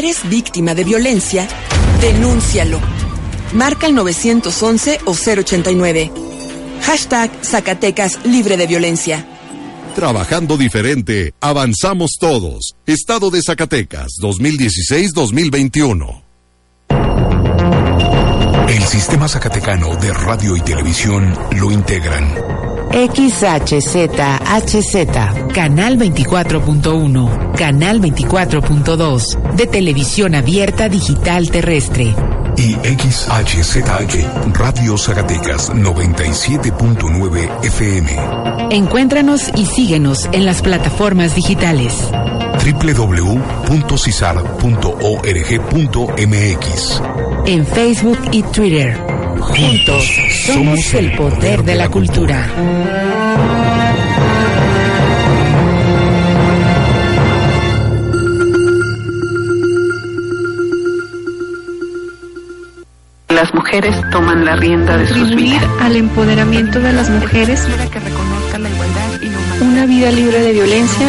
eres víctima de violencia, denúncialo. Marca el 911 o 089. Hashtag Zacatecas libre de violencia. Trabajando diferente, avanzamos todos. Estado de Zacatecas, 2016-2021. El sistema zacatecano de radio y televisión lo integran. XHZHZ, Canal 24.1, Canal 24.2, de televisión abierta digital terrestre. Y XHZH, Radio Zacatecas 97.9 FM. Encuéntranos y síguenos en las plataformas digitales www.cisar.org.mx. En Facebook y Twitter. Juntos somos el poder de la cultura. Las mujeres toman la rienda de sus vidas. al empoderamiento de las mujeres, que reconozca la igualdad y la humanidad. una vida libre de violencia.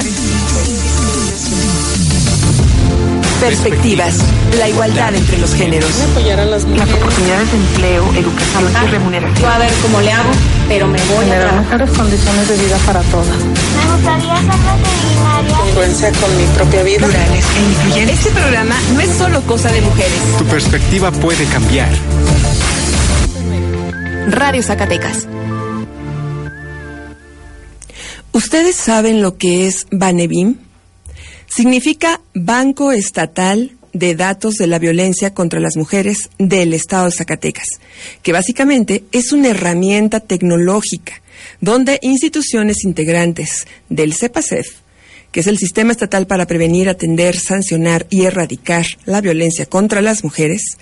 Perspectivas, la igualdad entre los géneros. Apoyar a las Las oportunidades de empleo, educación y remuneración. a ver cómo le hago, pero me voy Generar mejores condiciones de vida para todas. Me gustaría ser veterinaria. congruencia con mi propia vida. Plurales e incluyentes. Este programa no es solo cosa de mujeres. Tu perspectiva puede cambiar. Radio Zacatecas. ¿Ustedes saben lo que es Banebim? Significa Banco Estatal de Datos de la Violencia contra las Mujeres del Estado de Zacatecas, que básicamente es una herramienta tecnológica donde instituciones integrantes del CEPACEF, que es el Sistema Estatal para Prevenir, Atender, Sancionar y Erradicar la Violencia contra las Mujeres,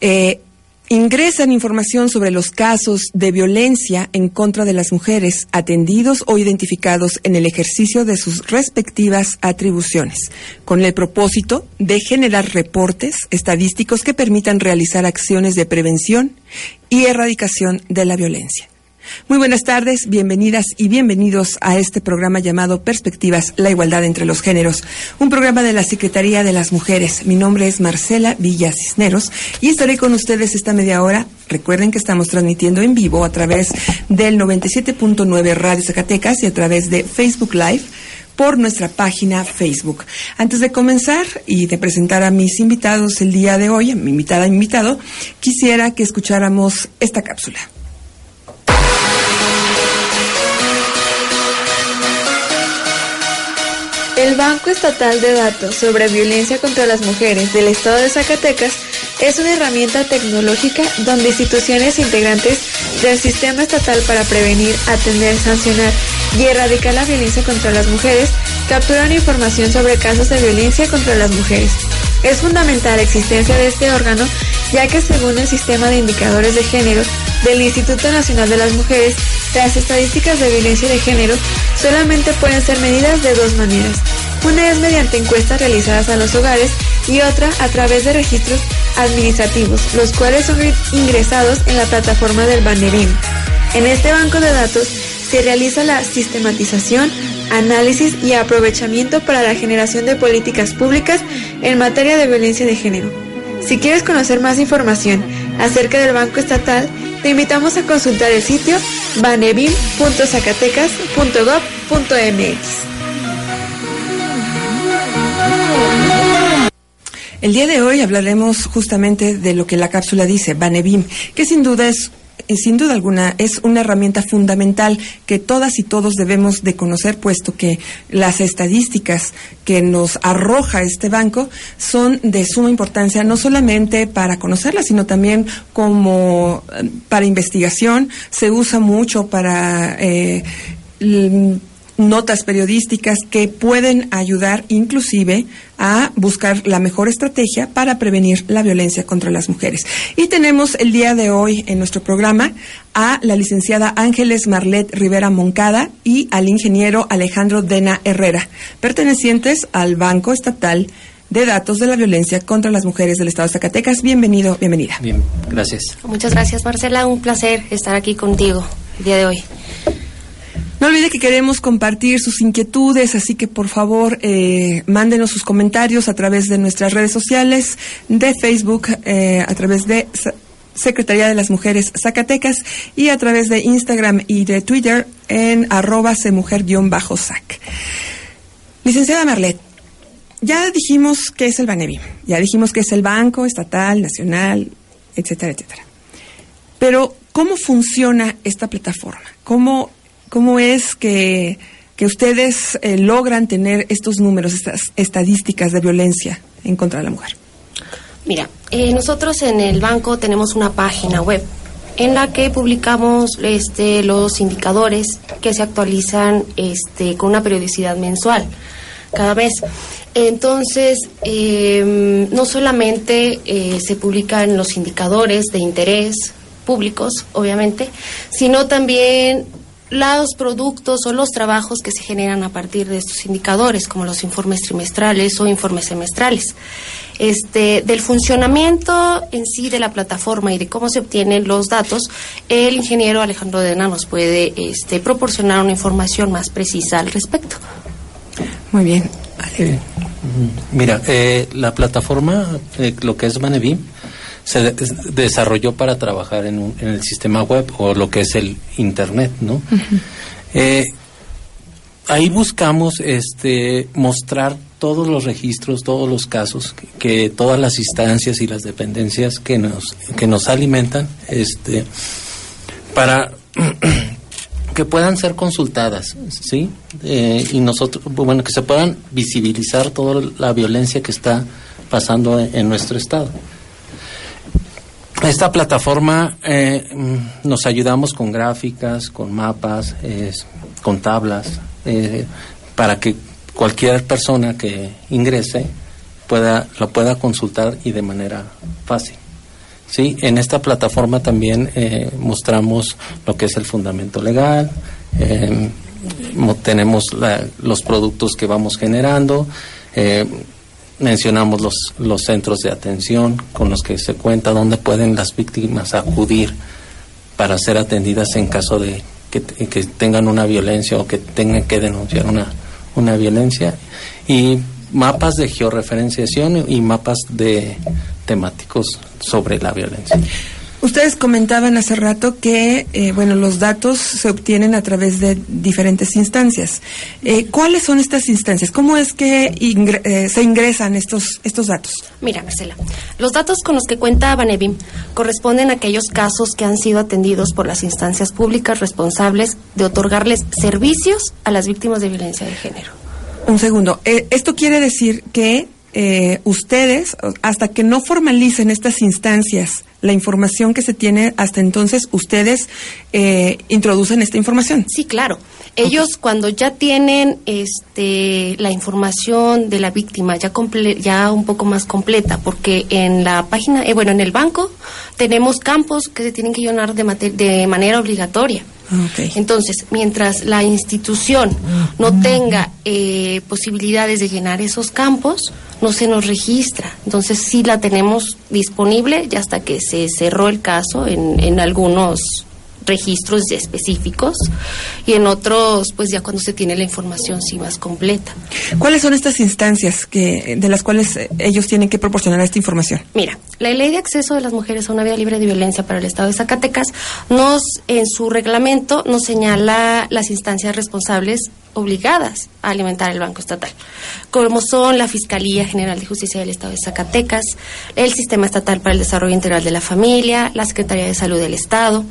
eh, ingresan información sobre los casos de violencia en contra de las mujeres atendidos o identificados en el ejercicio de sus respectivas atribuciones, con el propósito de generar reportes estadísticos que permitan realizar acciones de prevención y erradicación de la violencia. Muy buenas tardes, bienvenidas y bienvenidos a este programa llamado Perspectivas, la igualdad entre los géneros, un programa de la Secretaría de las Mujeres. Mi nombre es Marcela Villa Cisneros y estaré con ustedes esta media hora. Recuerden que estamos transmitiendo en vivo a través del 97.9 Radio Zacatecas y a través de Facebook Live por nuestra página Facebook. Antes de comenzar y de presentar a mis invitados el día de hoy, a mi invitada invitado, quisiera que escucháramos esta cápsula. El Banco Estatal de Datos sobre Violencia contra las Mujeres del Estado de Zacatecas es una herramienta tecnológica donde instituciones integrantes del Sistema Estatal para Prevenir, Atender, Sancionar y Erradicar la Violencia contra las Mujeres capturan información sobre casos de violencia contra las mujeres. Es fundamental la existencia de este órgano ya que según el Sistema de Indicadores de Género del Instituto Nacional de las Mujeres, las estadísticas de violencia de género solamente pueden ser medidas de dos maneras. Una es mediante encuestas realizadas a los hogares y otra a través de registros administrativos, los cuales son ingresados en la plataforma del Banerim. En este banco de datos se realiza la sistematización, análisis y aprovechamiento para la generación de políticas públicas en materia de violencia de género. Si quieres conocer más información acerca del Banco Estatal, te invitamos a consultar el sitio banebim.zacatecas.gov.mx. El día de hoy hablaremos justamente de lo que la cápsula dice, Banebim, que sin duda es sin duda alguna es una herramienta fundamental que todas y todos debemos de conocer, puesto que las estadísticas que nos arroja este banco son de suma importancia, no solamente para conocerlas, sino también como eh, para investigación. Se usa mucho para eh, notas periodísticas que pueden ayudar inclusive a buscar la mejor estrategia para prevenir la violencia contra las mujeres. Y tenemos el día de hoy en nuestro programa a la licenciada Ángeles Marlet Rivera Moncada y al ingeniero Alejandro Dena Herrera, pertenecientes al Banco Estatal de Datos de la Violencia contra las Mujeres del Estado de Zacatecas. Bienvenido, bienvenida. Bien, gracias. Muchas gracias, Marcela. Un placer estar aquí contigo el día de hoy. No olvide que queremos compartir sus inquietudes, así que por favor eh, mándenos sus comentarios a través de nuestras redes sociales, de Facebook, eh, a través de Secretaría de las Mujeres Zacatecas y a través de Instagram y de Twitter en arroba semujer-sac. Licenciada Marlet, ya dijimos que es el Banebim, ya dijimos que es el Banco Estatal, Nacional, etcétera, etcétera. Pero, ¿cómo funciona esta plataforma? ¿Cómo, cómo es que, que ustedes eh, logran tener estos números, estas estadísticas de violencia en contra de la mujer? Mira, eh, nosotros en el banco tenemos una página web en la que publicamos este, los indicadores que se actualizan este, con una periodicidad mensual cada mes. Entonces, eh, no solamente eh, se publican los indicadores de interés públicos, obviamente, sino también los productos o los trabajos que se generan a partir de estos indicadores, como los informes trimestrales o informes semestrales. Este, del funcionamiento en sí de la plataforma y de cómo se obtienen los datos, el ingeniero Alejandro Dena nos puede este, proporcionar una información más precisa al respecto. Muy bien. Eh, Mira, eh, la plataforma, eh, lo que es Banebim, se de- es- desarrolló para trabajar en, un- en el sistema web o lo que es el Internet, ¿no? Eh, ahí buscamos este, mostrar todos los registros, todos los casos, que, que todas las instancias y las dependencias que nos, que nos alimentan, este, para que puedan ser consultadas, ¿sí? Eh, y nosotros, bueno, que se puedan visibilizar toda la violencia que está pasando en, en nuestro estado. Esta plataforma eh, nos ayudamos con gráficas, con mapas, con tablas, eh, para que cualquier persona que ingrese pueda lo pueda consultar y de manera fácil. Sí, en esta plataforma también eh, mostramos lo que es el fundamento legal, eh, mo- tenemos la- los productos que vamos generando, eh, mencionamos los, los centros de atención con los que se cuenta, dónde pueden las víctimas acudir para ser atendidas en caso de que, que tengan una violencia o que tengan que denunciar una, una violencia y mapas de georreferenciación y mapas de temáticos sobre la violencia. Ustedes comentaban hace rato que, eh, bueno, los datos se obtienen a través de diferentes instancias. Eh, ¿Cuáles son estas instancias? ¿Cómo es que ingre- eh, se ingresan estos, estos datos? Mira, Marcela, los datos con los que cuenta Banebim corresponden a aquellos casos que han sido atendidos por las instancias públicas responsables de otorgarles servicios a las víctimas de violencia de género. Un segundo. Esto quiere decir que ustedes, hasta que no formalicen estas instancias, la información que se tiene hasta entonces, ustedes eh, introducen esta información. Sí, claro. Ellos cuando ya tienen este la información de la víctima ya comple- ya un poco más completa, porque en la página, eh, bueno, en el banco tenemos campos que se tienen que llenar de, manera obligatoria. Entonces, mientras la institución no tenga eh, posibilidades de llenar esos campos, no se nos registra. Entonces, sí la tenemos disponible ya hasta que se cerró el caso en, en algunos registros específicos y en otros, pues ya cuando se tiene la información sí más completa. ¿Cuáles son estas instancias que, de las cuales eh, ellos tienen que proporcionar esta información? Mira, la Ley de Acceso de las Mujeres a una Vida Libre de Violencia para el Estado de Zacatecas nos, en su reglamento, nos señala las instancias responsables obligadas a alimentar el Banco Estatal, como son la Fiscalía General de Justicia del Estado de Zacatecas, el Sistema Estatal para el Desarrollo Integral de la Familia, la Secretaría de Salud del Estado,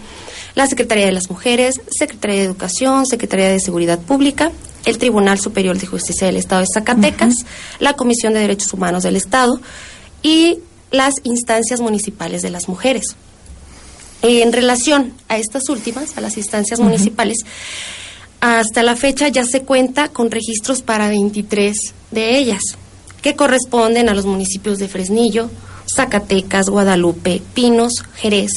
la Secretaría de las Mujeres, Secretaría de Educación, Secretaría de Seguridad Pública, el Tribunal Superior de Justicia del Estado de Zacatecas, la Comisión de Derechos Humanos del Estado y las instancias municipales de las mujeres. En relación a estas últimas, a las instancias municipales, hasta la fecha ya se cuenta con registros para 23 de ellas, que corresponden a los municipios de Fresnillo, Zacatecas, Guadalupe, Pinos, Jerez,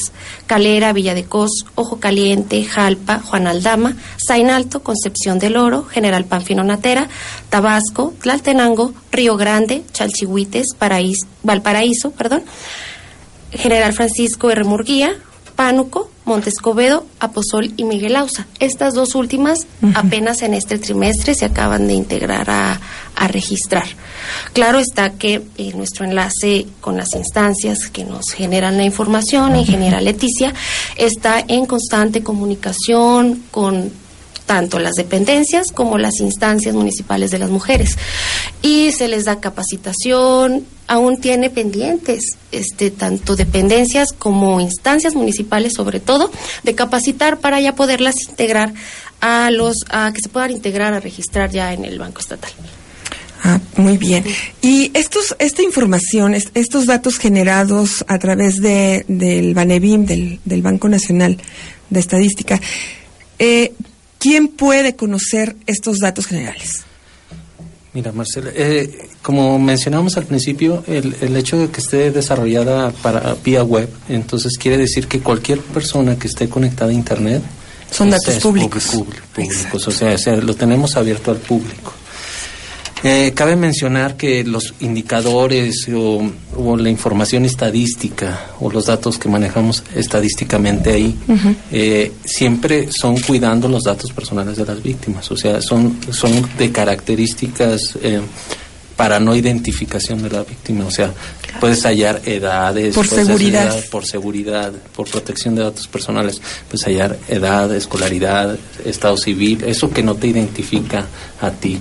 Calera, Villa de Cos, Ojo Caliente, Jalpa, Juan Aldama, Zainalto, Concepción del Oro, General Panfino Natera, Tabasco, Tlaltenango, Río Grande, Chalchihuites, Paraís- Valparaíso, perdón, General Francisco R. Murguía, Pánuco, Montescobedo, Aposol y Miguel Ausa. Estas dos últimas apenas en este trimestre se acaban de integrar a, a registrar. Claro está que eh, nuestro enlace con las instancias que nos generan la información, en general Leticia, está en constante comunicación con tanto las dependencias como las instancias municipales de las mujeres. Y se les da capacitación, aún tiene pendientes, este, tanto dependencias como instancias municipales, sobre todo, de capacitar para ya poderlas integrar a los, a que se puedan integrar a registrar ya en el Banco Estatal. Ah, muy bien. Y estos, esta información, estos datos generados a través de, del Banebim, del, del Banco Nacional de Estadística, eh, ¿quién puede conocer estos datos generales? Mira, Marcela, eh, como mencionamos al principio, el, el, hecho de que esté desarrollada para vía web, entonces quiere decir que cualquier persona que esté conectada a Internet son datos públicos. Público, públicos, o sea, o sea, lo tenemos abierto al público. Eh, cabe mencionar que los indicadores o, o, la información estadística o los datos que manejamos estadísticamente ahí uh -huh. eh, siempre son cuidando los datos personales de las víctimas, o sea, son, son de características eh, para no identificación de la víctima, o sea, claro. puedes hallar edades, por seguridad. Por seguridad, por protección de datos personales, puedes hallar edad, escolaridad, estado civil, eso que no te identifica a ti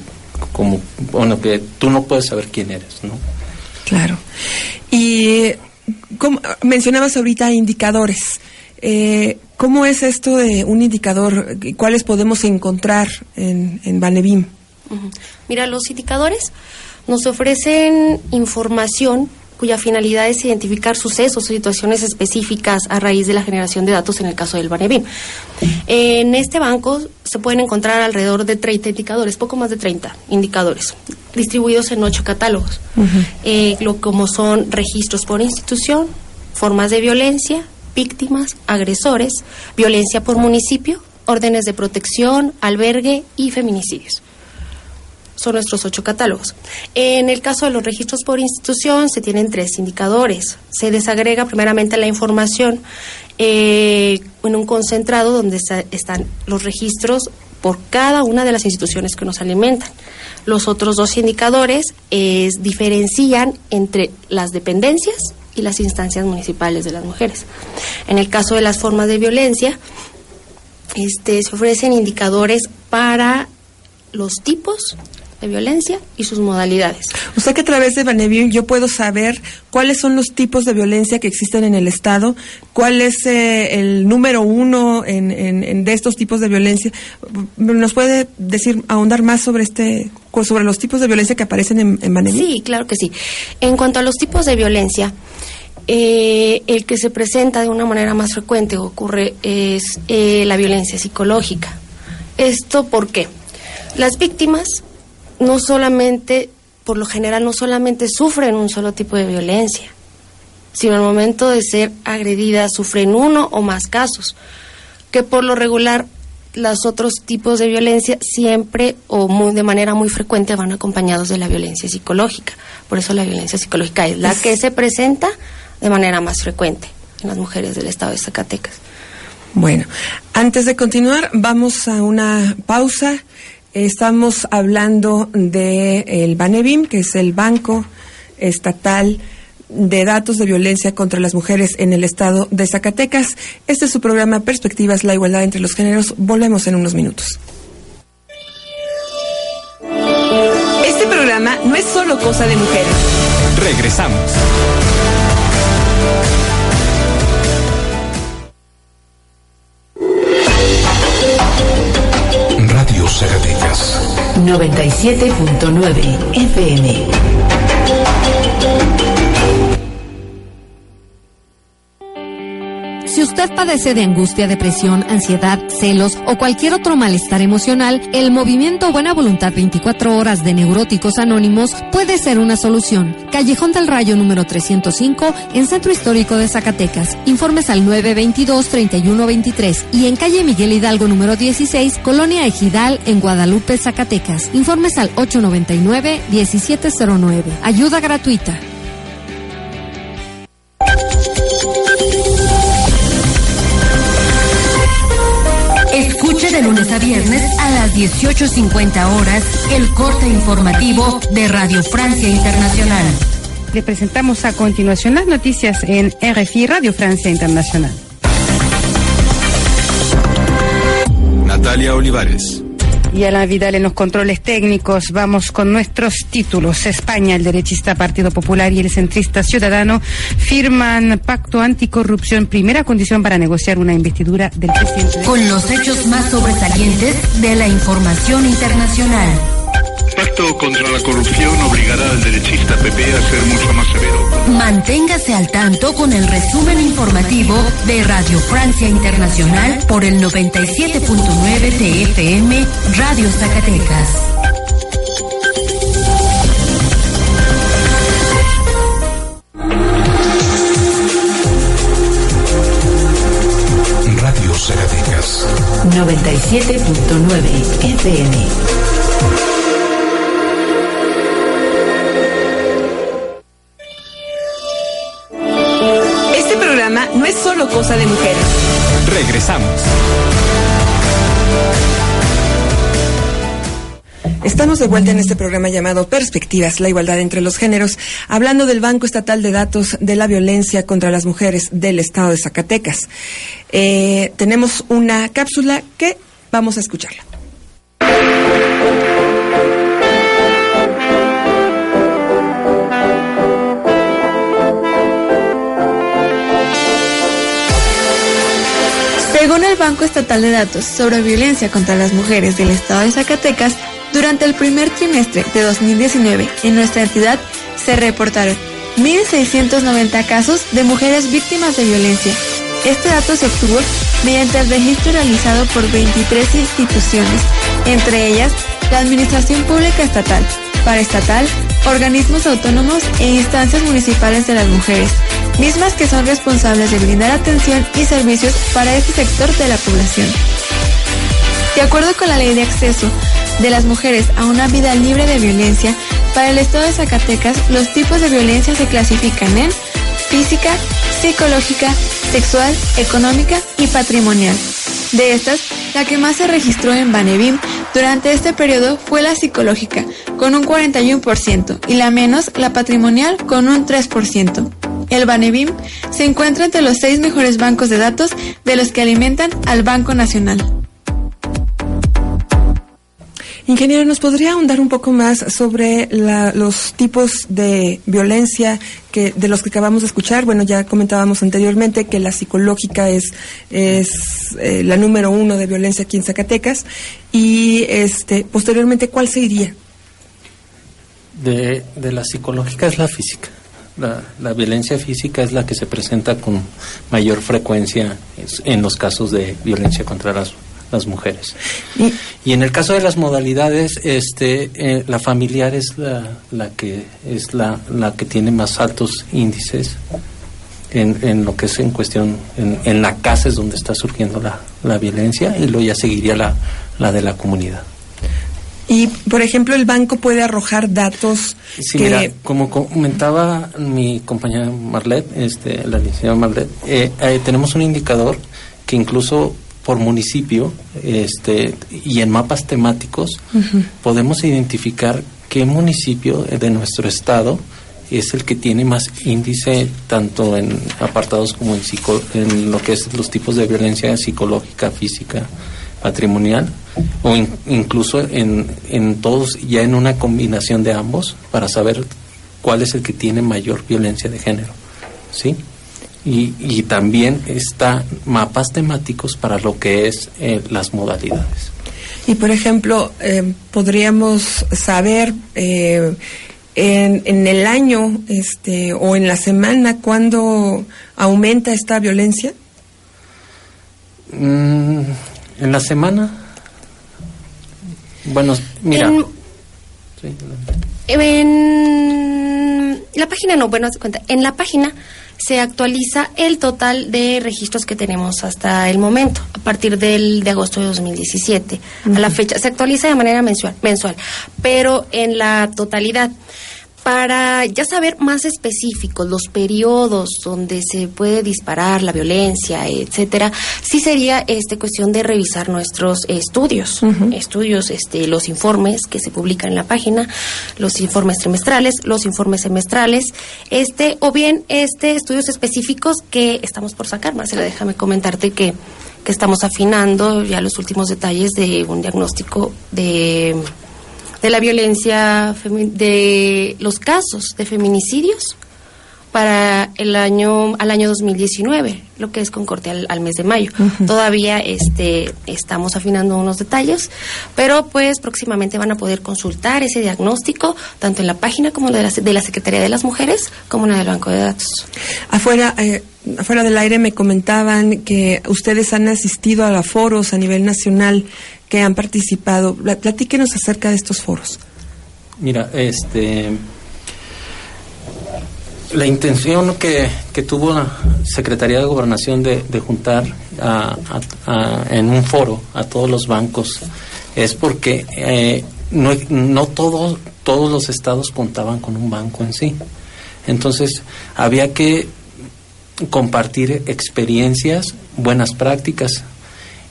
como, bueno, que tú no puedes saber quién eres, ¿no? Claro. Y como mencionabas ahorita indicadores. Eh, ¿Cómo es esto de un indicador? ¿Cuáles podemos encontrar en, en Banebim? Uh -huh. Mira, los indicadores nos ofrecen información cuya finalidad es identificar sucesos o situaciones específicas a raíz de la generación de datos en el caso del Banebim. En este banco se pueden encontrar alrededor de 30 indicadores, poco más de 30 indicadores, distribuidos en ocho catálogos, uh -huh. eh, lo, como son registros por institución, formas de violencia, víctimas, agresores, violencia por municipio, órdenes de protección, albergue y feminicidios son nuestros ocho catálogos. En el caso de los registros por institución se tienen tres indicadores. Se desagrega primeramente la información eh, en un concentrado donde está, están los registros por cada una de las instituciones que nos alimentan. Los otros dos indicadores es, diferencian entre las dependencias y las instancias municipales de las mujeres. En el caso de las formas de violencia, este, se ofrecen indicadores para los tipos de violencia y sus modalidades. O sea que a través de Baneview yo puedo saber cuáles son los tipos de violencia que existen en el Estado, cuál es eh, el número uno en, en, en, de estos tipos de violencia. ¿Nos puede decir, ahondar más sobre este sobre los tipos de violencia que aparecen en, en? Sí, claro que sí. En cuanto a los tipos de violencia, eh, el que se presenta de una manera más frecuente ocurre es eh, la violencia psicológica. ¿Esto por qué? Las víctimas no solamente, por lo general, no solamente sufren un solo tipo de violencia, sino al momento de ser agredidas sufren uno o más casos, que por lo regular los otros tipos de violencia siempre o muy, de manera muy frecuente van acompañados de la violencia psicológica. Por eso la violencia psicológica es la que se presenta de manera más frecuente en las mujeres del estado de Zacatecas. Bueno, antes de continuar, vamos a una pausa. Estamos hablando del de Banebim, que es el Banco Estatal de Datos de Violencia contra las Mujeres en el Estado de Zacatecas. Este es su programa Perspectivas, la igualdad entre los géneros. Volvemos en unos minutos. Este programa no es solo cosa de mujeres. Regresamos. 97.9 FM. Usted padece de angustia, depresión, ansiedad, celos o cualquier otro malestar emocional, el movimiento Buena Voluntad 24 Horas de Neuróticos Anónimos puede ser una solución. Callejón del Rayo número 305 en Centro Histórico de Zacatecas. Informes al 922-3123 y en calle Miguel Hidalgo número 16, Colonia Ejidal en Guadalupe, Zacatecas. Informes al 899-1709. Ayuda gratuita. 18.50 horas, el corte informativo de Radio Francia Internacional. Le presentamos a continuación las noticias en RFI Radio Francia Internacional. Natalia Olivares. Y a la Vidal en los controles técnicos. Vamos con nuestros títulos. España, el derechista Partido Popular y el centrista Ciudadano firman pacto anticorrupción, primera condición para negociar una investidura del presidente. Con los hechos más sobresalientes de la información internacional. Pacto contra la corrupción obligará al derechista PP a ser mucho más severo. Manténgase al tanto con el resumen informativo de Radio Francia Internacional por el 97.9 TFM Radio Zacatecas. Radio Zacatecas. 97.9 FM. Regresamos. Estamos de vuelta en este programa llamado Perspectivas, la igualdad entre los géneros, hablando del Banco Estatal de Datos de la Violencia contra las Mujeres del Estado de Zacatecas. Eh, tenemos una cápsula que vamos a escucharla. Según el Banco Estatal de Datos sobre Violencia contra las Mujeres del Estado de Zacatecas, durante el primer trimestre de 2019 en nuestra entidad se reportaron 1.690 casos de mujeres víctimas de violencia. Este dato se obtuvo mediante el registro realizado por 23 instituciones, entre ellas la Administración Pública Estatal, paraestatal, organismos autónomos e instancias municipales de las mujeres, mismas que son responsables de brindar atención y servicios para este sector de la población. De acuerdo con la Ley de Acceso de las Mujeres a una vida libre de violencia, para el Estado de Zacatecas los tipos de violencia se clasifican en física, psicológica, sexual, económica y patrimonial. De estas, la que más se registró en Banebim durante este periodo fue la psicológica, con un 41%, y la menos, la patrimonial, con un 3%. El Banebim se encuentra entre los seis mejores bancos de datos de los que alimentan al Banco Nacional. Ingeniero, ¿nos podría ahondar un poco más sobre la- los tipos de violencia que de los que acabamos de escuchar? Bueno, ya comentábamos anteriormente que la psicológica es, es eh, la número uno de violencia aquí en Zacatecas y este posteriormente, ¿cuál seguiría? De, de la psicológica es la física. La, la violencia física es la que se presenta con mayor frecuencia en los casos de violencia contra las, las mujeres. Y en el caso de las modalidades, este, eh, la familiar es la, la que es la, la que tiene más altos índices en, en lo que es en cuestión, en, en la casa es donde está surgiendo la, la violencia y luego ya seguiría la, la de la comunidad. Y, por ejemplo, el banco puede arrojar datos Sí, que... mira, como comentaba mi compañera Marlet, este, la licenciada Marlet, eh, eh, tenemos un indicador que incluso por municipio este, y en mapas temáticos podemos identificar qué municipio de nuestro estado es el que tiene más índice tanto en apartados como en, psico- en lo que es los tipos de violencia psicológica, física, patrimonial o in- incluso en, en todos ya en una combinación de ambos para saber cuál es el que tiene mayor violencia de género, ¿sí? Y, y también está mapas temáticos para lo que es eh, las modalidades. Y por ejemplo, eh, podríamos saber eh, en, en el año este, o en la semana cuándo aumenta esta violencia. Mm, en la semana, bueno, mira, En- sí, En la página no, bueno, cuenta, en la página se actualiza el total de registros que tenemos hasta el momento, a partir del de agosto de 2017 a la fecha. Se actualiza de manera mensual, mensual, pero en la totalidad. Para ya saber más específicos los periodos donde se puede disparar la violencia, etcétera, sí sería este cuestión de revisar nuestros estudios, estudios, este, los informes que se publican en la página, los informes trimestrales, los informes semestrales, este, o bien este estudios específicos que estamos por sacar. Marcela, déjame comentarte que que estamos afinando ya los últimos detalles de un diagnóstico de de la violencia, de los casos de feminicidios para el año al año 2019, lo que es con corte al, mes de mayo. Todavía este estamos afinando unos detalles, pero pues próximamente van a poder consultar ese diagnóstico tanto en la página como de la, de la Secretaría de las Mujeres como en el Banco de Datos. Afuera eh, afuera del aire me comentaban que ustedes han asistido a foros a nivel nacional que han participado. Platíquenos acerca de estos foros. Mira, este la intención que, que, tuvo la Secretaría de Gobernación de, juntar en un foro a todos los bancos es porque eh, no, no todos, todos los estados contaban con un banco en sí. Entonces, había que compartir experiencias, buenas prácticas.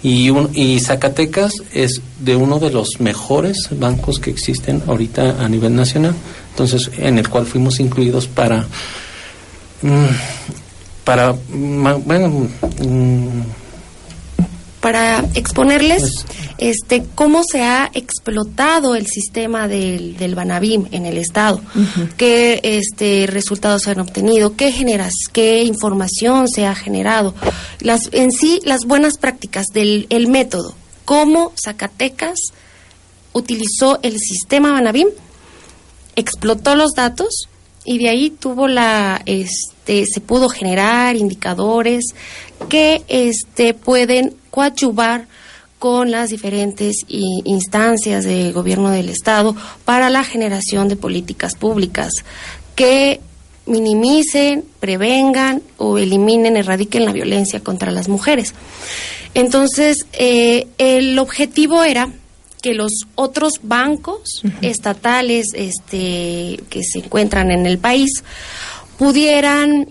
Y, Zacatecas es de uno de los mejores bancos que existen ahorita a nivel nacional, entonces en el cual fuimos incluidos para mm, para bueno mm, para exponerles pues, este cómo se ha explotado el sistema del, del Banabim en el estado, qué este resultados se han obtenido, qué generas, qué información se ha generado, las en sí las buenas prácticas del el método, cómo Zacatecas utilizó el sistema Banabim, explotó los datos y de ahí tuvo la este se pudo generar indicadores que este pueden coadyuvar con las diferentes instancias de gobierno del Estado para la generación de políticas públicas que minimicen, prevengan o eliminen, erradiquen la violencia contra las mujeres. Entonces, eh, el objetivo era que los otros bancos estatales este, que se encuentran en el país pudieran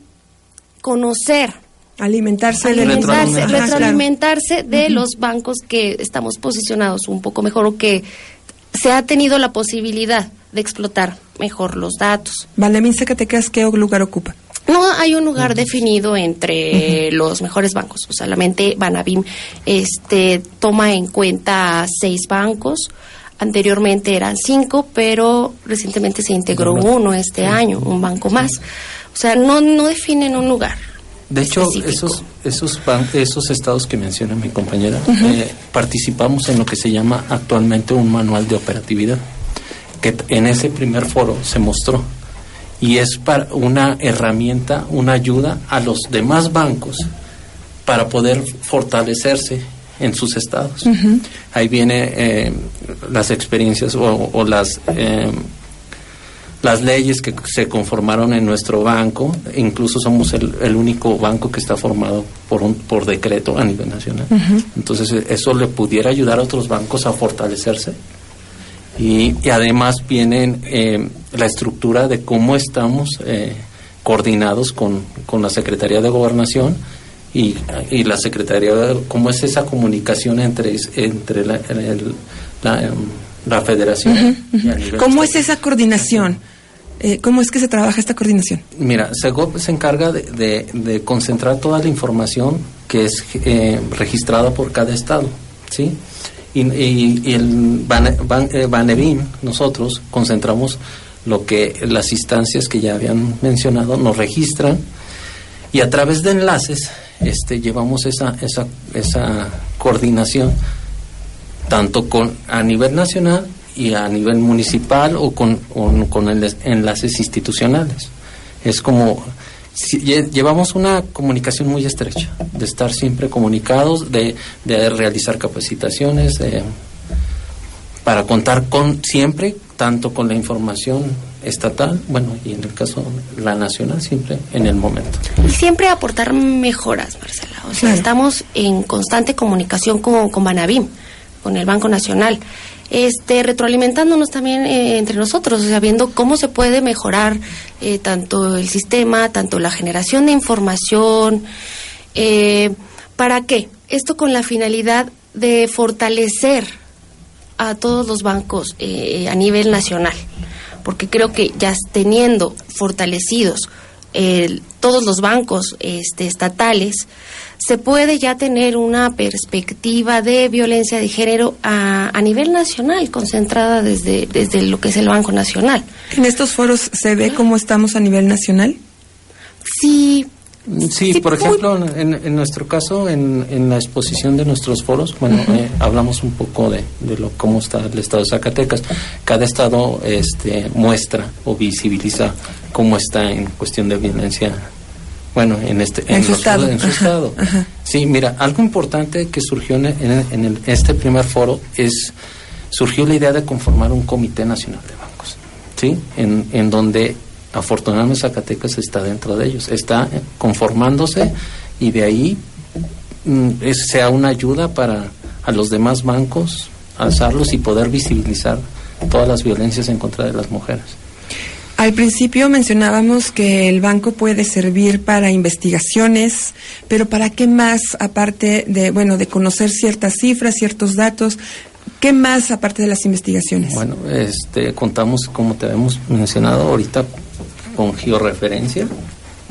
conocer alimentarse, alimentarse retroalimentarse de los bancos que estamos posicionados un poco mejor o que se ha tenido la posibilidad de explotar mejor los datos. Valemín Zacatecas, ¿qué lugar ocupa? No hay un lugar definido entre los mejores bancos. Solamente Banabim este, toma en cuenta seis bancos. Anteriormente eran cinco, pero recientemente se integró uno este año, un banco más. O sea, no, no definen un lugar. De hecho, esos, esos, esos estados que menciona mi compañera, eh, participamos en lo que se llama actualmente un manual de operatividad, que en ese primer foro se mostró y es para una herramienta, una ayuda a los demás bancos para poder fortalecerse en sus estados. Ahí viene eh, las experiencias o, las eh, las leyes que se conformaron en nuestro banco, incluso somos el, único banco que está formado por un por decreto a nivel nacional. Entonces eso le pudiera ayudar a otros bancos a fortalecerse y, además viene eh, la estructura de cómo estamos eh, coordinados con, con, la Secretaría de Gobernación y, y, la Secretaría, cómo es esa comunicación entre, entre la, la, la Federación. ¿Cómo es esa coordinación? Eh, ¿Cómo es que se trabaja esta coordinación? Mira, SEGOP se encarga de, de, concentrar toda la información que es eh, registrada por cada estado, ¿sí? Y, y, el Banebim, eh, nosotros concentramos lo que las instancias que ya habían mencionado nos registran y a través de enlaces este, llevamos esa, esa, esa coordinación tanto con a nivel nacional y a nivel municipal o con, con enlaces institucionales. Es como llevamos una comunicación muy estrecha, de estar siempre comunicados, de, de realizar capacitaciones, para contar con siempre, tanto con la información estatal, bueno, y en el caso la nacional, siempre en el momento. Y siempre aportar mejoras, Marcela. O sea, estamos en constante comunicación con, con Banabim, con el Banco Nacional este, retroalimentándonos también eh, entre nosotros, o sea, viendo cómo se puede mejorar eh, tanto el sistema, tanto la generación de información. Eh, ¿Para qué? Esto con la finalidad de fortalecer a todos los bancos eh, a nivel nacional, porque creo que ya teniendo fortalecidos todos los bancos este, estatales, se puede ya tener una perspectiva de violencia de género a, a nivel nacional, concentrada desde, desde lo que es el Banco Nacional. ¿En estos foros se ve cómo estamos a nivel nacional? Sí. Sí, por ejemplo, en, en nuestro caso, en, en la exposición de nuestros foros, bueno, eh, hablamos un poco de, de lo cómo está el estado de Zacatecas. Cada estado este, muestra o visibiliza cómo está en cuestión de violencia, bueno, en este En su estado. en su Ajá, estado. Sí, mira, algo importante que surgió en, en- en el- este primer foro es surgió la idea de conformar un comité nacional de bancos, sí, en, en donde afortunadamente Zacatecas está dentro de ellos, está eh, conformándose y de ahí mm, es- sea una ayuda para a los demás bancos alzarlos y poder visibilizar todas las violencias en contra de las mujeres. Al principio mencionábamos que el banco puede servir para investigaciones, pero ¿para qué más aparte de, bueno, de conocer ciertas cifras, ciertos datos? ¿Qué más aparte de las investigaciones? Bueno, este, contamos, como te hemos mencionado ahorita, con georreferencia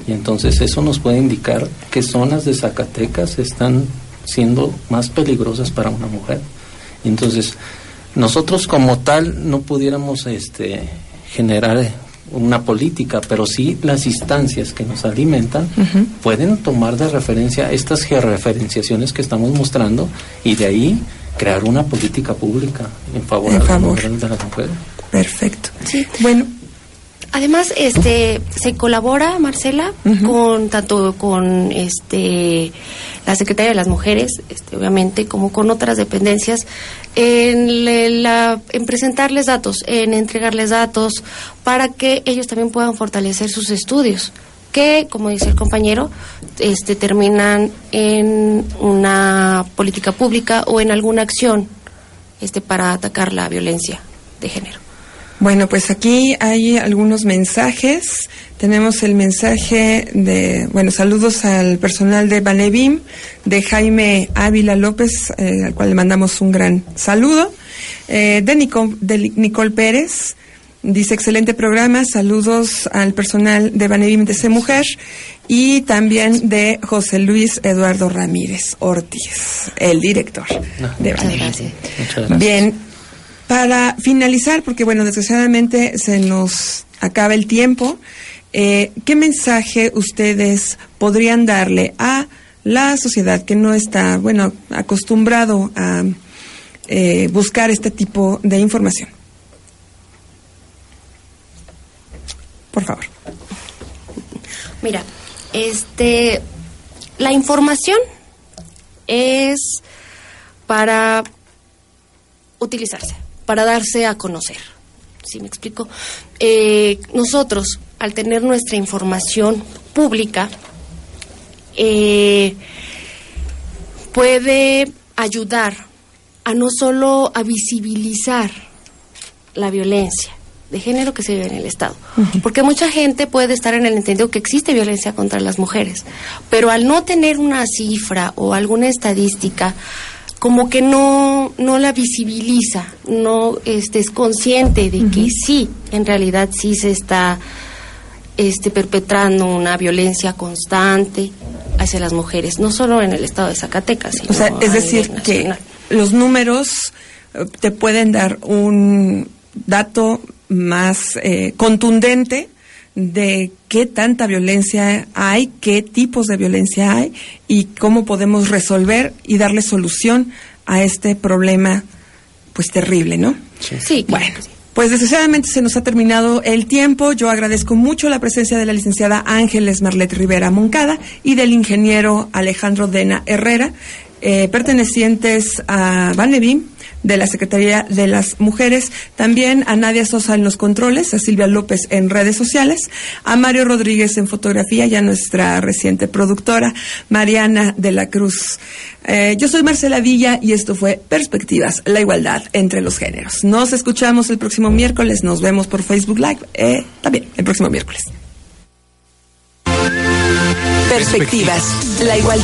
y entonces eso nos puede indicar qué zonas de Zacatecas están siendo más peligrosas para una mujer. Entonces, nosotros como tal no pudiéramos este, generar una política, pero sí las instancias que nos alimentan pueden tomar de referencia estas georreferenciaciones que estamos mostrando y de ahí crear una política pública en favor, En de, favor. de las mujeres. Perfecto. Sí. Bueno. Además, este, se colabora, Marcela, con tanto con este la Secretaría de las Mujeres, este, obviamente, como con otras dependencias, en, le- la- en presentarles datos, en entregarles datos, para que ellos también puedan fortalecer sus estudios, que, como dice el compañero, este, terminan en una política pública o en alguna acción este, para atacar la violencia de género. Bueno, pues aquí hay algunos mensajes. Tenemos el mensaje de, bueno, saludos al personal de Banevim, de Jaime Ávila López, eh, al cual le mandamos un gran saludo. Eh, de, Nico- de Nicole Pérez, dice excelente programa, saludos al personal de Banevim de C Mujer y también de José Luis Eduardo Ramírez Ortiz, el director de Banevim. Muchas gracias. Bien, para finalizar, porque bueno, desgraciadamente se nos acaba el tiempo, eh, ¿qué mensaje ustedes podrían darle a la sociedad que no está, bueno, acostumbrado a eh, buscar este tipo de información? Por favor. Mira, este, la información es para utilizarse, para darse a conocer. ¿Sí me explico? Eh, nosotros, al tener nuestra información pública, eh, puede ayudar a no solo a visibilizar la violencia de género que se vive en el Estado. Porque mucha gente puede estar en el entendido que existe violencia contra las mujeres, pero al no tener una cifra o alguna estadística, como que no, no la visibiliza, no este, es consciente de que sí, en realidad sí se está este, perpetrando una violencia constante hacia las mujeres, no solo en el estado de Zacatecas, sino O sea, es decir, que los números eh, te pueden dar un dato más eh, contundente de qué tanta violencia hay, qué tipos de violencia hay y cómo podemos resolver y darle solución a este problema pues terrible, ¿no? Sí, bueno. Pues desgraciadamente se nos ha terminado el tiempo. Yo agradezco mucho la presencia de la licenciada Ángeles Marlet Rivera Moncada y del ingeniero Alejandro Dena Herrera, eh, pertenecientes a Banevim, de la Secretaría de las Mujeres, también a Nadia Sosa en los controles, a Silvia López en redes sociales, a Mario Rodríguez en fotografía, ya nuestra reciente productora, Mariana de la Cruz. Eh, yo soy Marcela Villa y esto fue Perspectivas, la igualdad entre los géneros. Nos escuchamos el próximo miércoles, nos vemos por Facebook Live eh, también el próximo miércoles. Perspectivas, la igualdad.